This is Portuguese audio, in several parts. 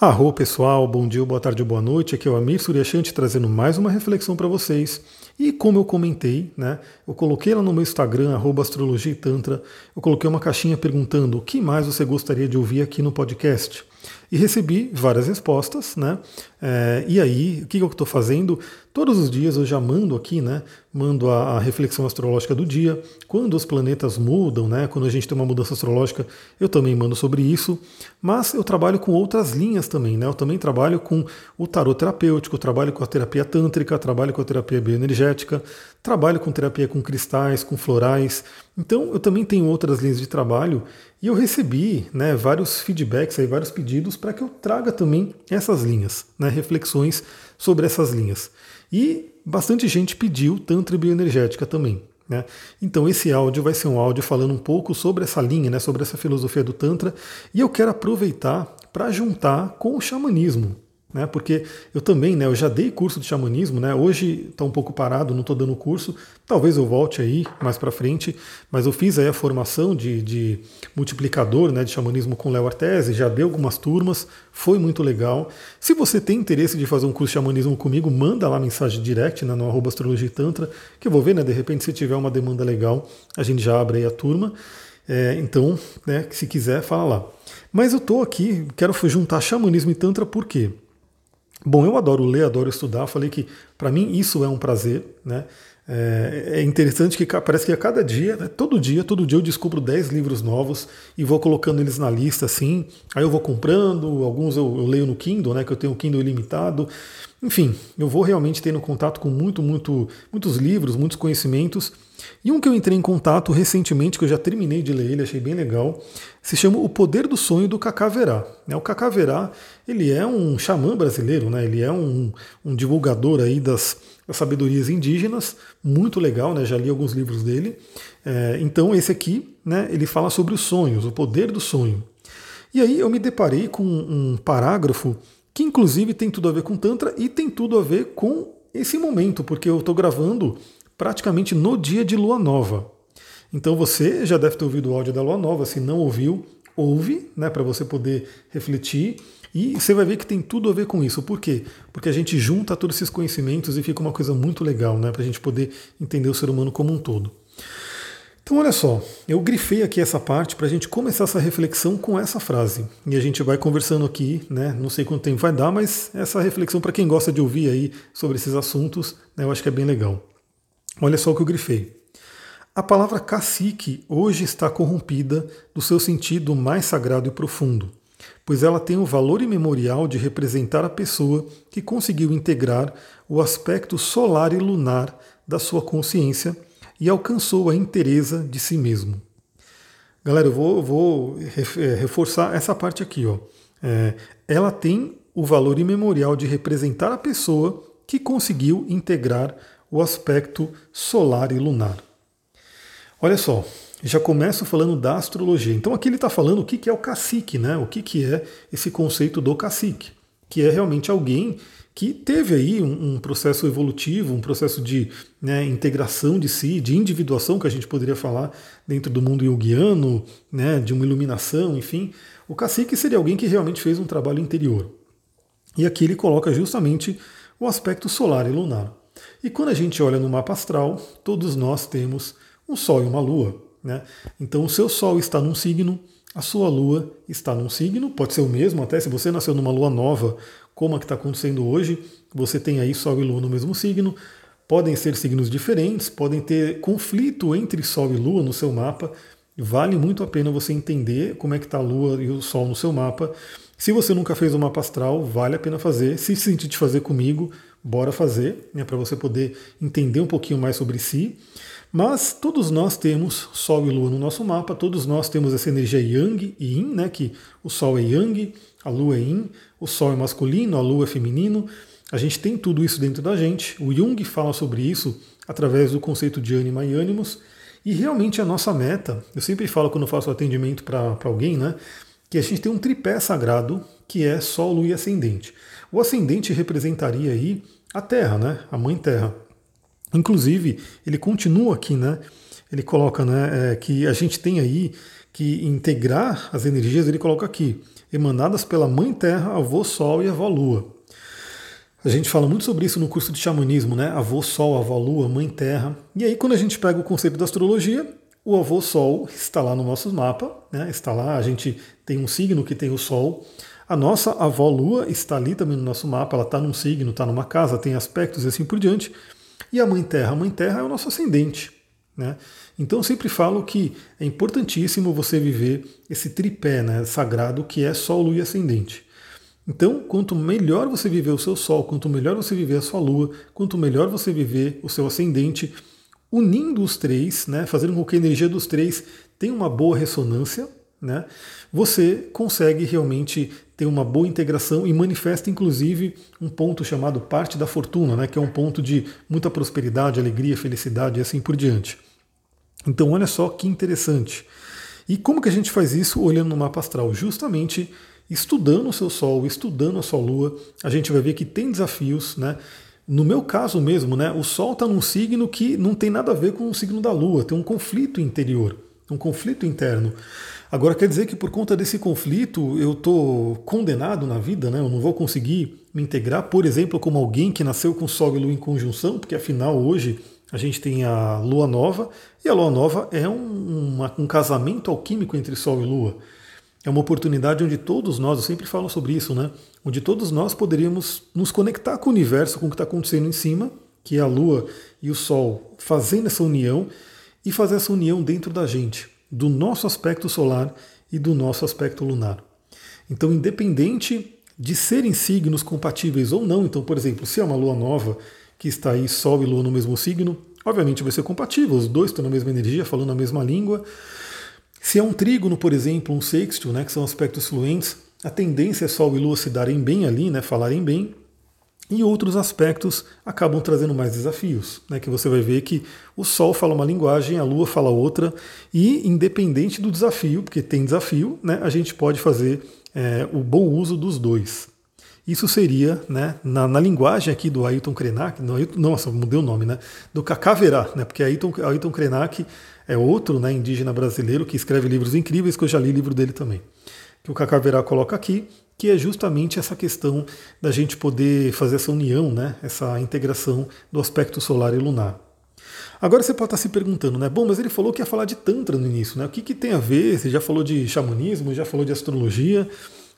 Arro pessoal, bom dia, boa tarde, boa noite. Aqui é o Amir Suryashanti trazendo mais uma reflexão para vocês. E como eu comentei, né, eu coloquei lá no meu Instagram, astrologia tantra, eu coloquei uma caixinha perguntando o que mais você gostaria de ouvir aqui no podcast. E recebi várias respostas, né? É, e aí, o que eu estou fazendo? Todos os dias eu já mando aqui, né? Mando a, a, reflexão astrológica do dia. Quando os planetas mudam, né? Quando a gente tem uma mudança astrológica, eu também mando sobre isso. Mas eu trabalho com outras linhas também, né? Eu também trabalho com o tarot terapêutico, trabalho com a terapia tântrica, trabalho com a terapia bioenergética, trabalho com terapia com cristais, com florais. Então eu também tenho outras linhas de trabalho e eu recebi né, vários feedbacks, aí, vários pedidos para que eu traga também essas linhas, né, reflexões sobre essas linhas. E bastante gente pediu Tantra Bioenergética também. Né? Então esse áudio vai ser um áudio falando um pouco sobre essa linha, né, sobre essa filosofia do Tantra, e eu quero aproveitar para juntar com o xamanismo né? Porque eu também, né, eu já dei curso de xamanismo, né? Hoje está um pouco parado, não estou dando curso. Talvez eu volte aí mais para frente, mas eu fiz aí a formação de, de multiplicador, né, de xamanismo com Léo Artese, já dei algumas turmas, foi muito legal. Se você tem interesse de fazer um curso de xamanismo comigo, manda lá mensagem direct né, no arroba astrologia tantra, que eu vou ver, né, de repente se tiver uma demanda legal, a gente já abre aí a turma. É, então, né, se quiser, fala lá. Mas eu estou aqui, quero juntar xamanismo e tantra por quê? Bom, eu adoro ler, adoro estudar. Falei que para mim isso é um prazer, né? É, é interessante que parece que a cada dia, né, todo dia, todo dia eu descubro 10 livros novos e vou colocando eles na lista assim. Aí eu vou comprando, alguns eu, eu leio no Kindle, né, que eu tenho o Kindle ilimitado. Enfim, eu vou realmente tendo contato com muito, muito, muitos livros, muitos conhecimentos. E um que eu entrei em contato recentemente, que eu já terminei de ler ele, achei bem legal, se chama O Poder do Sonho do Cacaverá. O Cacaverá, ele é um xamã brasileiro, né? ele é um, um divulgador aí das, das, sabedorias indígenas, muito legal, né? já li alguns livros dele. É, então esse aqui, né, ele fala sobre os sonhos, o poder do sonho. E aí eu me deparei com um parágrafo que inclusive tem tudo a ver com Tantra e tem tudo a ver com esse momento, porque eu estou gravando praticamente no dia de lua nova. Então você já deve ter ouvido o áudio da lua nova, se não ouviu, ouve, né, para você poder refletir. E você vai ver que tem tudo a ver com isso. Por quê? Porque a gente junta todos esses conhecimentos e fica uma coisa muito legal, né, para a gente poder entender o ser humano como um todo. Então, olha só, eu grifei aqui essa parte para a gente começar essa reflexão com essa frase. E a gente vai conversando aqui, né? Não sei quanto tempo vai dar, mas essa reflexão, para quem gosta de ouvir aí sobre esses assuntos, né, eu acho que é bem legal. Olha só o que eu grifei. A palavra cacique hoje está corrompida do seu sentido mais sagrado e profundo, pois ela tem o valor imemorial de representar a pessoa que conseguiu integrar o aspecto solar e lunar da sua consciência e alcançou a inteireza de si mesmo. Galera, eu vou, vou é, reforçar essa parte aqui. Ó. É, ela tem o valor imemorial de representar a pessoa que conseguiu integrar o aspecto solar e lunar. Olha só, já começo falando da astrologia. Então aqui ele está falando o que é o cacique, né? O que é esse conceito do cacique, que é realmente alguém que teve aí um, um processo evolutivo, um processo de né, integração de si, de individuação, que a gente poderia falar dentro do mundo yogiano, né, de uma iluminação, enfim. O cacique seria alguém que realmente fez um trabalho interior. E aqui ele coloca justamente o aspecto solar e lunar. E quando a gente olha no mapa astral, todos nós temos um Sol e uma Lua. Né? Então o seu Sol está num signo, a sua Lua está num signo, pode ser o mesmo, até se você nasceu numa Lua nova como a que está acontecendo hoje, você tem aí Sol e Lua no mesmo signo, podem ser signos diferentes, podem ter conflito entre Sol e Lua no seu mapa. Vale muito a pena você entender como é que está a Lua e o Sol no seu mapa. Se você nunca fez o mapa astral, vale a pena fazer. Se sentir de fazer comigo, bora fazer, né, para você poder entender um pouquinho mais sobre si. Mas todos nós temos Sol e Lua no nosso mapa, todos nós temos essa energia Yang e Yin, né, que o Sol é Yang, a Lua é Yin, o Sol é masculino, a Lua é feminino. A gente tem tudo isso dentro da gente. O Jung fala sobre isso através do conceito de ânima e ânimos. E realmente a nossa meta, eu sempre falo quando faço atendimento para alguém, né? Que a gente tem um tripé sagrado que é Sol, Lua e Ascendente. O ascendente representaria aí a Terra, né? A Mãe Terra. Inclusive, ele continua aqui, né? Ele coloca né, é, que a gente tem aí que integrar as energias, ele coloca aqui, emanadas pela Mãe Terra, Avô Sol e Avó Lua. A gente fala muito sobre isso no curso de xamanismo, né? Avô Sol, Avó Lua, Mãe Terra. E aí, quando a gente pega o conceito da astrologia, o avô Sol está lá no nosso mapa, né? está lá, a gente tem um signo que tem o Sol. A nossa avó Lua está ali também no nosso mapa, ela está num signo, está numa casa, tem aspectos e assim por diante. E a Mãe Terra? A Mãe Terra é o nosso ascendente. Né? Então eu sempre falo que é importantíssimo você viver esse tripé né, sagrado que é Sol, Lua e Ascendente. Então, quanto melhor você viver o seu Sol, quanto melhor você viver a sua Lua, quanto melhor você viver o seu ascendente, unindo os três, né, fazendo com que a energia dos três tenha uma boa ressonância, né, você consegue realmente ter uma boa integração e manifesta inclusive um ponto chamado parte da fortuna, né, que é um ponto de muita prosperidade, alegria, felicidade e assim por diante. Então olha só que interessante. E como que a gente faz isso olhando no mapa astral? Justamente estudando o seu Sol, estudando a sua Lua, a gente vai ver que tem desafios, né? No meu caso mesmo, né, o Sol está num signo que não tem nada a ver com o signo da Lua, tem um conflito interior, um conflito interno. Agora quer dizer que por conta desse conflito eu estou condenado na vida, né? Eu não vou conseguir me integrar, por exemplo, como alguém que nasceu com Sol e Lua em conjunção, porque afinal hoje a gente tem a Lua Nova e a Lua Nova é um, uma, um casamento alquímico entre Sol e Lua. É uma oportunidade onde todos nós, eu sempre falo sobre isso, né? Onde todos nós poderíamos nos conectar com o universo, com o que está acontecendo em cima, que é a Lua e o Sol, fazendo essa união e fazer essa união dentro da gente, do nosso aspecto solar e do nosso aspecto lunar. Então, independente de serem signos compatíveis ou não, então, por exemplo, se é uma lua nova que está aí Sol e Lua no mesmo signo, obviamente vai ser compatível, os dois estão na mesma energia, falando a mesma língua. Se é um trígono, por exemplo, um sextil, né, que são aspectos fluentes, a tendência é Sol e Lua se darem bem ali, né, falarem bem, e outros aspectos acabam trazendo mais desafios, né, que você vai ver que o Sol fala uma linguagem, a Lua fala outra, e independente do desafio, porque tem desafio, né, a gente pode fazer é, o bom uso dos dois. Isso seria, né, na, na linguagem aqui do Ailton Krenak, não, nossa, mudei o nome, né, do Cacaverá, né, porque Ailton, Ailton Krenak é outro né, indígena brasileiro que escreve livros incríveis, que eu já li livro dele também. Que o Cacaverá coloca aqui, que é justamente essa questão da gente poder fazer essa união, né, essa integração do aspecto solar e lunar. Agora você pode estar se perguntando, né? Bom, mas ele falou que ia falar de Tantra no início, né? O que, que tem a ver? Você já falou de xamanismo, já falou de astrologia.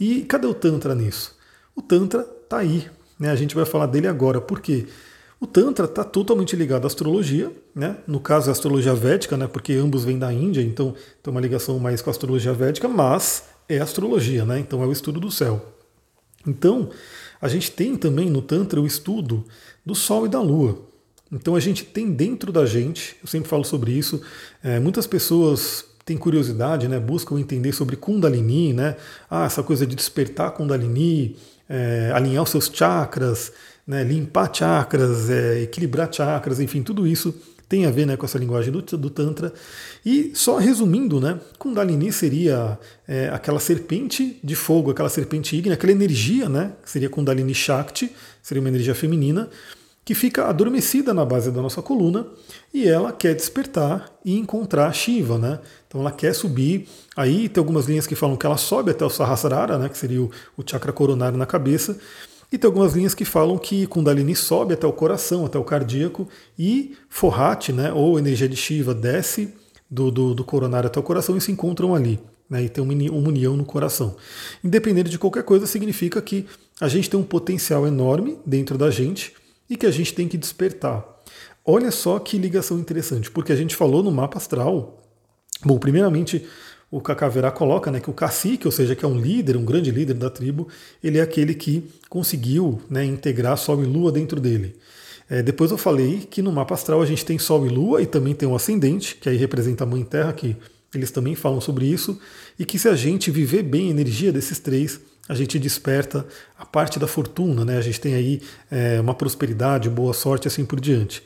E cadê o Tantra nisso? O Tantra está aí. Né? A gente vai falar dele agora. Por quê? O Tantra está totalmente ligado à astrologia, né? no caso é a astrologia védica, né? porque ambos vêm da Índia, então tem uma ligação mais com a astrologia védica, mas é astrologia, né? então é o estudo do céu. Então, a gente tem também no Tantra o estudo do Sol e da Lua. Então a gente tem dentro da gente, eu sempre falo sobre isso, é, muitas pessoas têm curiosidade, né, buscam entender sobre Kundalini, né, ah, essa coisa de despertar Kundalini, é, alinhar os seus chakras, né, limpar chakras, é, equilibrar chakras, enfim, tudo isso tem a ver né, com essa linguagem do, do, Tantra. E só resumindo, né, Kundalini seria é, aquela serpente de fogo, aquela serpente ígnea, aquela energia, né, que seria Kundalini Shakti, seria uma energia feminina, que fica adormecida na base da nossa coluna e ela quer despertar e encontrar Shiva, né? Então ela quer subir. Aí tem algumas linhas que falam que ela sobe até o Sahasrara, né, que seria o, o chakra coronário na cabeça, e tem algumas linhas que falam que Kundalini sobe até o coração, até o cardíaco, e Forrat, né, ou energia de Shiva, desce do, do, do coronário até o coração e se encontram ali. Né, e tem uma união no coração. Independente de qualquer coisa, significa que a gente tem um potencial enorme dentro da gente e que a gente tem que despertar. Olha só que ligação interessante, porque a gente falou no mapa astral. Bom, primeiramente, o Cacaverá coloca né, que o cacique, ou seja, que é um líder, um grande líder da tribo, ele é aquele que conseguiu né, integrar Sol e Lua dentro dele. É, depois eu falei que no mapa astral a gente tem Sol e Lua e também tem o ascendente, que aí representa a Mãe Terra, que eles também falam sobre isso, e que se a gente viver bem a energia desses três, a gente desperta a parte da fortuna, né? a gente tem aí é, uma prosperidade, boa sorte assim por diante.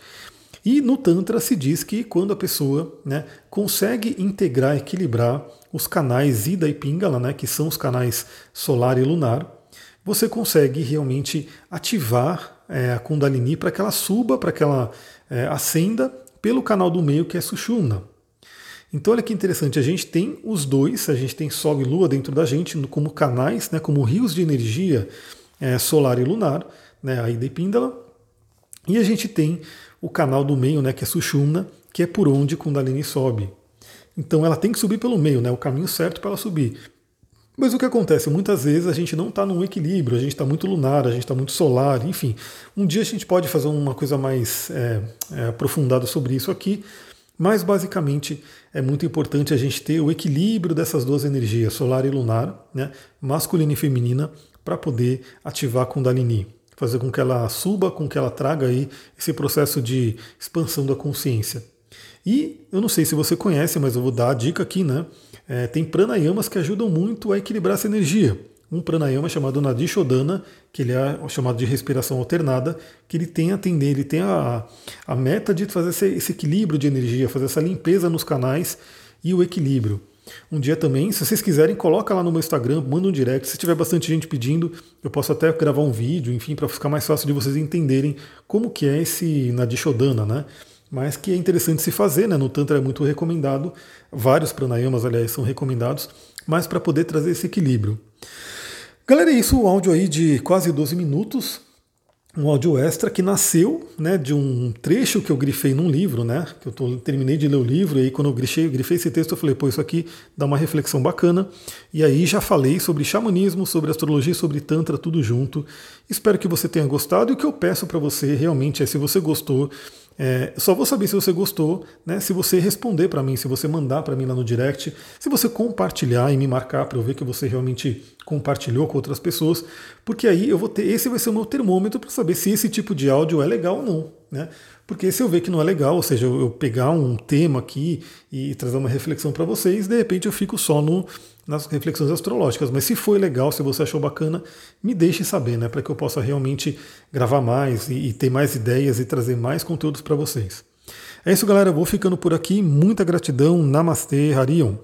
E no Tantra se diz que quando a pessoa né, consegue integrar, equilibrar os canais Ida e Pingala, né, que são os canais solar e lunar, você consegue realmente ativar é, a Kundalini para que ela suba, para que ela é, ascenda pelo canal do meio que é Sushumna. Então olha que interessante, a gente tem os dois, a gente tem Sol e Lua dentro da gente como canais, né, como rios de energia é, solar e lunar, né, a Ida e Píndala, e a gente tem o canal do meio, né, que é Sushumna, que é por onde Kundalini sobe. Então ela tem que subir pelo meio, né, o caminho certo para ela subir. Mas o que acontece? Muitas vezes a gente não está num equilíbrio, a gente está muito lunar, a gente está muito solar, enfim. Um dia a gente pode fazer uma coisa mais é, é, aprofundada sobre isso aqui, mas basicamente é muito importante a gente ter o equilíbrio dessas duas energias, solar e lunar, né, masculina e feminina, para poder ativar a Kundalini, fazer com que ela suba, com que ela traga aí esse processo de expansão da consciência. E eu não sei se você conhece, mas eu vou dar a dica aqui, né? É, tem pranayamas que ajudam muito a equilibrar essa energia um pranayama chamado Nadishodana, que ele é chamado de respiração alternada, que ele tem a atender, ele tem a, a meta de fazer esse, esse equilíbrio de energia, fazer essa limpeza nos canais e o equilíbrio. Um dia também, se vocês quiserem, coloca lá no meu Instagram, manda um direct. Se tiver bastante gente pedindo, eu posso até gravar um vídeo, enfim, para ficar mais fácil de vocês entenderem como que é esse Nadishodana, né? Mas que é interessante se fazer, né? No Tantra é muito recomendado, vários pranayamas, aliás, são recomendados, mas para poder trazer esse equilíbrio. Galera, é isso, o áudio aí de quase 12 minutos, um áudio extra que nasceu né, de um trecho que eu grifei num livro, né? Que eu tô, terminei de ler o livro, e aí quando eu grifei, grifei esse texto, eu falei, pô, isso aqui dá uma reflexão bacana. E aí já falei sobre xamanismo, sobre astrologia, sobre Tantra, tudo junto. Espero que você tenha gostado, e o que eu peço para você realmente é, se você gostou, é, só vou saber se você gostou, né, se você responder para mim, se você mandar para mim lá no direct, se você compartilhar e me marcar para eu ver que você realmente compartilhou com outras pessoas, porque aí eu vou ter, esse vai ser o meu termômetro para saber se esse tipo de áudio é legal ou não, né? Porque se eu ver que não é legal, ou seja, eu pegar um tema aqui e trazer uma reflexão para vocês, de repente eu fico só no, nas reflexões astrológicas. Mas se foi legal, se você achou bacana, me deixe saber, né? Para que eu possa realmente gravar mais e, e ter mais ideias e trazer mais conteúdos para vocês. É isso, galera. vou ficando por aqui. Muita gratidão. Namastê, Harion.